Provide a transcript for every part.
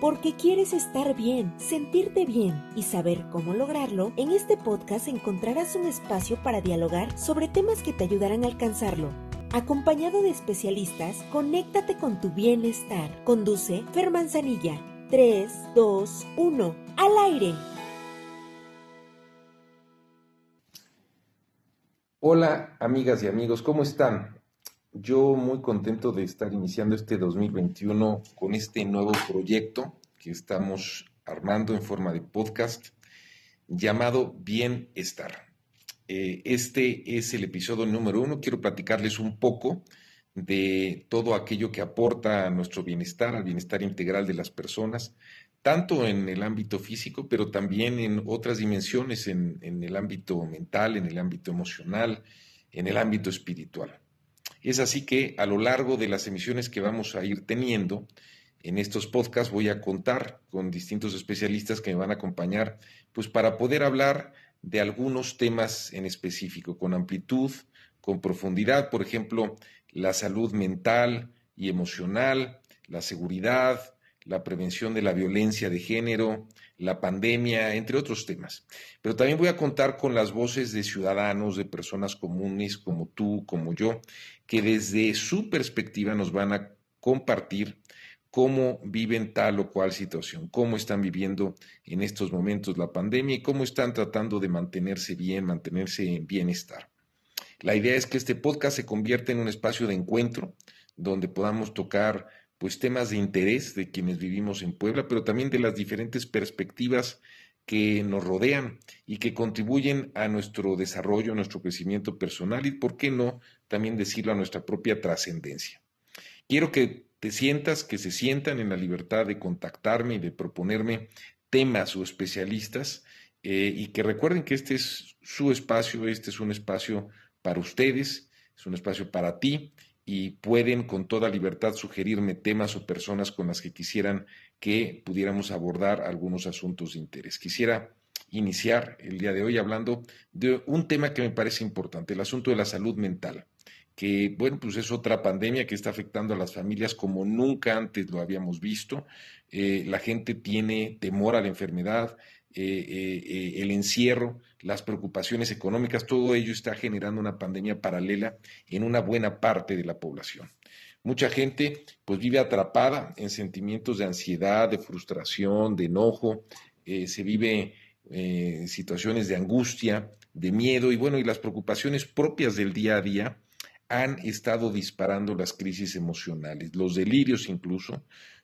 Porque quieres estar bien, sentirte bien y saber cómo lograrlo, en este podcast encontrarás un espacio para dialogar sobre temas que te ayudarán a alcanzarlo. Acompañado de especialistas, conéctate con tu bienestar. Conduce Fer Manzanilla. 3, 2, 1. Al aire. Hola amigas y amigos, ¿cómo están? Yo muy contento de estar iniciando este 2021 con este nuevo proyecto que estamos armando en forma de podcast llamado Bienestar. Eh, este es el episodio número uno. Quiero platicarles un poco de todo aquello que aporta a nuestro bienestar, al bienestar integral de las personas, tanto en el ámbito físico, pero también en otras dimensiones, en el ámbito mental, en el ámbito emocional, en el ámbito espiritual. Es así que a lo largo de las emisiones que vamos a ir teniendo en estos podcasts voy a contar con distintos especialistas que me van a acompañar, pues para poder hablar de algunos temas en específico, con amplitud, con profundidad, por ejemplo, la salud mental y emocional, la seguridad, la prevención de la violencia de género, la pandemia, entre otros temas. Pero también voy a contar con las voces de ciudadanos, de personas comunes como tú, como yo, que desde su perspectiva nos van a compartir cómo viven tal o cual situación, cómo están viviendo en estos momentos la pandemia y cómo están tratando de mantenerse bien, mantenerse en bienestar. La idea es que este podcast se convierta en un espacio de encuentro donde podamos tocar pues temas de interés de quienes vivimos en Puebla, pero también de las diferentes perspectivas que nos rodean y que contribuyen a nuestro desarrollo, a nuestro crecimiento personal y, por qué no, también decirlo a nuestra propia trascendencia. Quiero que te sientas, que se sientan en la libertad de contactarme y de proponerme temas o especialistas eh, y que recuerden que este es su espacio, este es un espacio para ustedes, es un espacio para ti y pueden con toda libertad sugerirme temas o personas con las que quisieran que pudiéramos abordar algunos asuntos de interés. Quisiera iniciar el día de hoy hablando de un tema que me parece importante, el asunto de la salud mental, que bueno, pues es otra pandemia que está afectando a las familias como nunca antes lo habíamos visto. Eh, la gente tiene temor a la enfermedad, eh, eh, el encierro, las preocupaciones económicas, todo ello está generando una pandemia paralela en una buena parte de la población. Mucha gente pues vive atrapada en sentimientos de ansiedad, de frustración, de enojo, eh, se vive situaciones de angustia, de miedo y bueno, y las preocupaciones propias del día a día han estado disparando las crisis emocionales, los delirios incluso,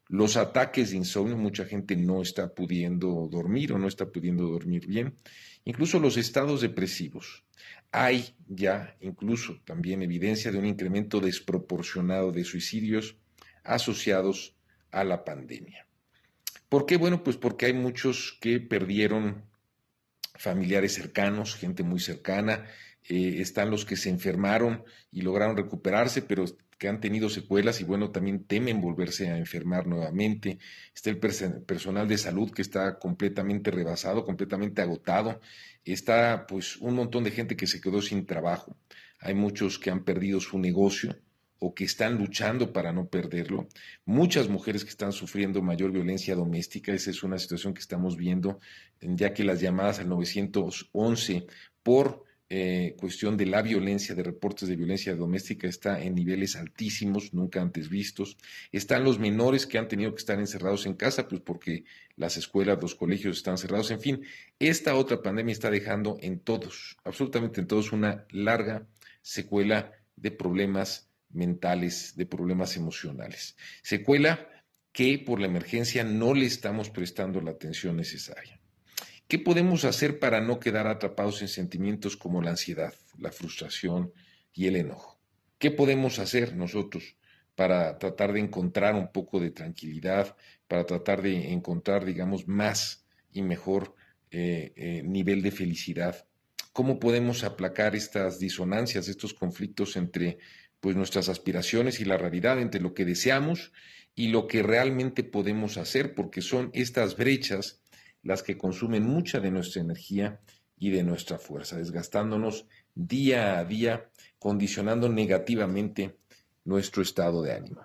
los ataques de insomnio, mucha gente no está pudiendo dormir o no está pudiendo dormir bien, incluso los estados depresivos. Hay ya incluso también evidencia de un incremento desproporcionado de suicidios asociados a la pandemia. ¿Por qué? Bueno, pues porque hay muchos que perdieron familiares cercanos, gente muy cercana, eh, están los que se enfermaron y lograron recuperarse, pero que han tenido secuelas y bueno, también temen volverse a enfermar nuevamente. Está el personal de salud que está completamente rebasado, completamente agotado. Está pues un montón de gente que se quedó sin trabajo. Hay muchos que han perdido su negocio o que están luchando para no perderlo. Muchas mujeres que están sufriendo mayor violencia doméstica. Esa es una situación que estamos viendo, ya que las llamadas al 911 por eh, cuestión de la violencia, de reportes de violencia doméstica, está en niveles altísimos, nunca antes vistos. Están los menores que han tenido que estar encerrados en casa, pues porque las escuelas, los colegios están cerrados. En fin, esta otra pandemia está dejando en todos, absolutamente en todos, una larga secuela de problemas mentales, de problemas emocionales. Secuela que por la emergencia no le estamos prestando la atención necesaria. ¿Qué podemos hacer para no quedar atrapados en sentimientos como la ansiedad, la frustración y el enojo? ¿Qué podemos hacer nosotros para tratar de encontrar un poco de tranquilidad, para tratar de encontrar, digamos, más y mejor eh, eh, nivel de felicidad? ¿Cómo podemos aplacar estas disonancias, estos conflictos entre pues, nuestras aspiraciones y la realidad, entre lo que deseamos y lo que realmente podemos hacer? Porque son estas brechas las que consumen mucha de nuestra energía y de nuestra fuerza, desgastándonos día a día, condicionando negativamente nuestro estado de ánimo.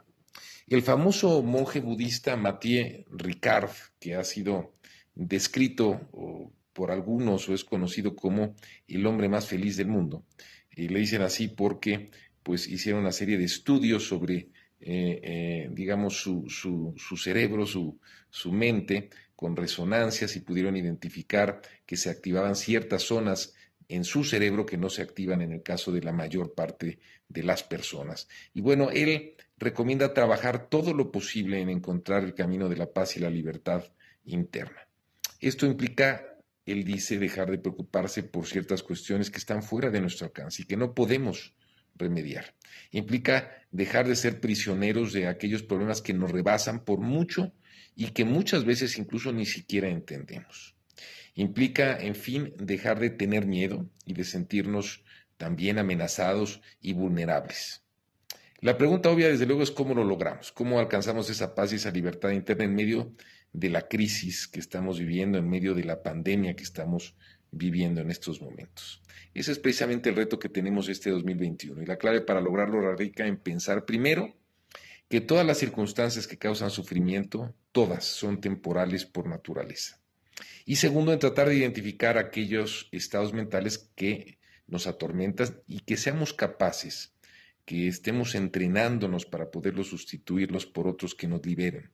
El famoso monje budista Mathieu Ricard, que ha sido descrito por algunos o es conocido como el hombre más feliz del mundo, y le dicen así porque pues hicieron una serie de estudios sobre, eh, eh, digamos, su, su, cerebro, su, su mente, con resonancias y pudieron identificar que se activaban ciertas zonas en su cerebro que no se activan en el caso de la mayor parte de las personas. Y bueno, él recomienda trabajar todo lo posible en encontrar el camino de la paz y la libertad interna. Esto implica, él dice, dejar de preocuparse por ciertas cuestiones que están fuera de nuestro alcance y que no podemos remediar. Implica dejar de ser prisioneros de aquellos problemas que nos rebasan por mucho y que muchas veces incluso ni siquiera entendemos. Implica, en fin, dejar de tener miedo y de sentirnos también amenazados y vulnerables. La pregunta obvia, desde luego, es cómo lo logramos, cómo alcanzamos esa paz y esa libertad interna en medio de la crisis que estamos viviendo, en medio de la pandemia que estamos viviendo en estos momentos. Ese es precisamente el reto que tenemos este 2021 y la clave para lograrlo radica en pensar primero que todas las circunstancias que causan sufrimiento, todas son temporales por naturaleza. Y segundo, en tratar de identificar aquellos estados mentales que nos atormentan y que seamos capaces, que estemos entrenándonos para poderlos sustituirlos por otros que nos liberen,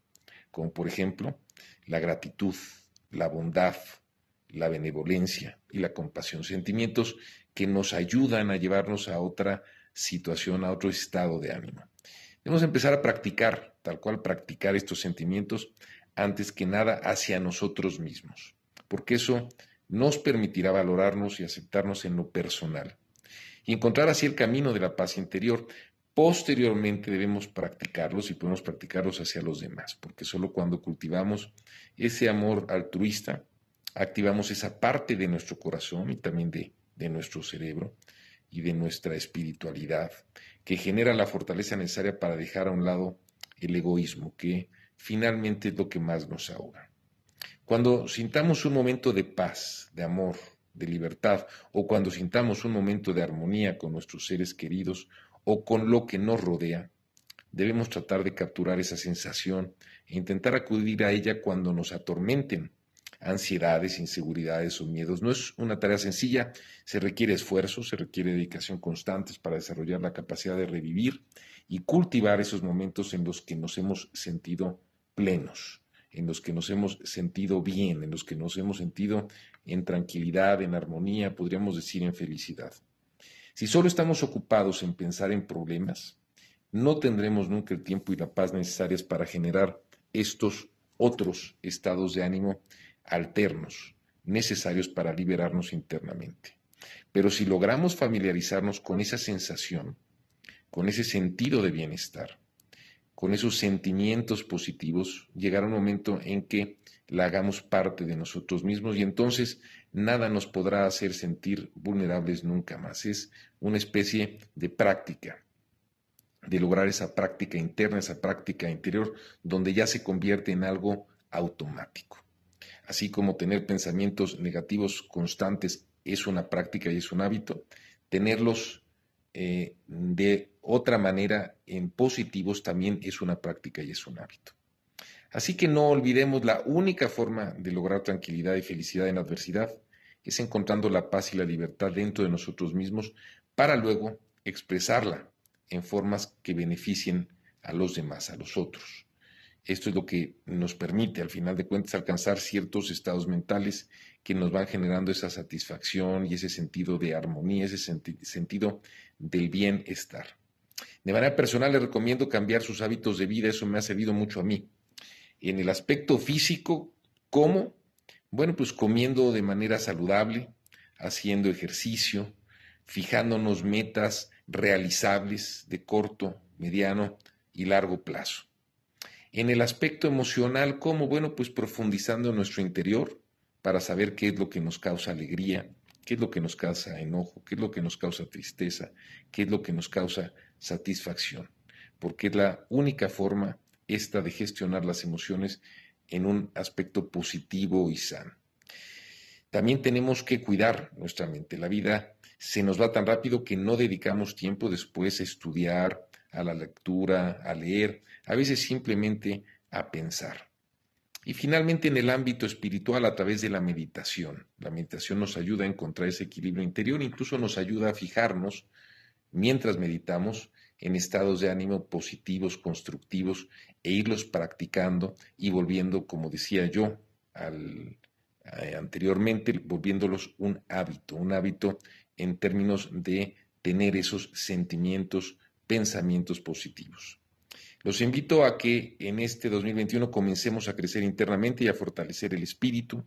como por ejemplo la gratitud, la bondad, la benevolencia y la compasión, sentimientos que nos ayudan a llevarnos a otra situación, a otro estado de ánimo. Debemos empezar a practicar, tal cual practicar estos sentimientos antes que nada hacia nosotros mismos, porque eso nos permitirá valorarnos y aceptarnos en lo personal y encontrar así el camino de la paz interior. Posteriormente debemos practicarlos y podemos practicarlos hacia los demás, porque solo cuando cultivamos ese amor altruista, activamos esa parte de nuestro corazón y también de, de nuestro cerebro y de nuestra espiritualidad, que genera la fortaleza necesaria para dejar a un lado el egoísmo, que finalmente es lo que más nos ahoga. Cuando sintamos un momento de paz, de amor, de libertad, o cuando sintamos un momento de armonía con nuestros seres queridos o con lo que nos rodea, debemos tratar de capturar esa sensación e intentar acudir a ella cuando nos atormenten ansiedades, inseguridades o miedos. No es una tarea sencilla, se requiere esfuerzo, se requiere dedicación constantes para desarrollar la capacidad de revivir y cultivar esos momentos en los que nos hemos sentido plenos, en los que nos hemos sentido bien, en los que nos hemos sentido en tranquilidad, en armonía, podríamos decir en felicidad. Si solo estamos ocupados en pensar en problemas, no tendremos nunca el tiempo y la paz necesarias para generar estos otros estados de ánimo alternos necesarios para liberarnos internamente. Pero si logramos familiarizarnos con esa sensación, con ese sentido de bienestar, con esos sentimientos positivos, llegará un momento en que la hagamos parte de nosotros mismos y entonces nada nos podrá hacer sentir vulnerables nunca más. Es una especie de práctica, de lograr esa práctica interna, esa práctica interior, donde ya se convierte en algo automático. Así como tener pensamientos negativos constantes es una práctica y es un hábito, tenerlos eh, de otra manera en positivos también es una práctica y es un hábito. Así que no olvidemos la única forma de lograr tranquilidad y felicidad en adversidad es encontrando la paz y la libertad dentro de nosotros mismos para luego expresarla en formas que beneficien a los demás, a los otros. Esto es lo que nos permite, al final de cuentas, alcanzar ciertos estados mentales que nos van generando esa satisfacción y ese sentido de armonía, ese sentido del bienestar. De manera personal, le recomiendo cambiar sus hábitos de vida, eso me ha servido mucho a mí. En el aspecto físico, ¿cómo? Bueno, pues comiendo de manera saludable, haciendo ejercicio, fijándonos metas realizables de corto, mediano y largo plazo. En el aspecto emocional, ¿cómo? Bueno, pues profundizando en nuestro interior para saber qué es lo que nos causa alegría, qué es lo que nos causa enojo, qué es lo que nos causa tristeza, qué es lo que nos causa satisfacción, porque es la única forma esta de gestionar las emociones en un aspecto positivo y sano. También tenemos que cuidar nuestra mente. La vida se nos va tan rápido que no dedicamos tiempo después a estudiar, a la lectura, a leer, a veces simplemente a pensar. Y finalmente en el ámbito espiritual a través de la meditación. La meditación nos ayuda a encontrar ese equilibrio interior, incluso nos ayuda a fijarnos mientras meditamos en estados de ánimo positivos, constructivos, e irlos practicando y volviendo, como decía yo eh, anteriormente, volviéndolos un hábito, un hábito en términos de tener esos sentimientos, pensamientos positivos. Los invito a que en este 2021 comencemos a crecer internamente y a fortalecer el espíritu.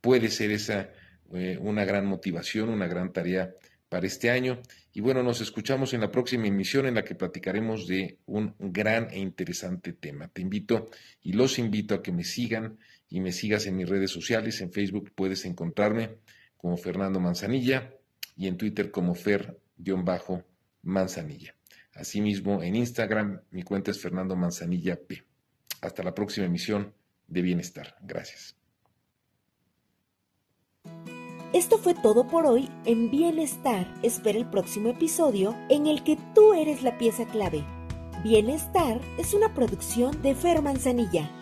Puede ser esa eh, una gran motivación, una gran tarea para este año. Y bueno, nos escuchamos en la próxima emisión en la que platicaremos de un gran e interesante tema. Te invito y los invito a que me sigan y me sigas en mis redes sociales. En Facebook puedes encontrarme como Fernando Manzanilla y en Twitter como Fer-Manzanilla. Asimismo, en Instagram mi cuenta es Fernando Manzanilla P. Hasta la próxima emisión de Bienestar. Gracias. Esto fue todo por hoy en Bienestar. Espera el próximo episodio en el que tú eres la pieza clave. Bienestar es una producción de Fer Manzanilla.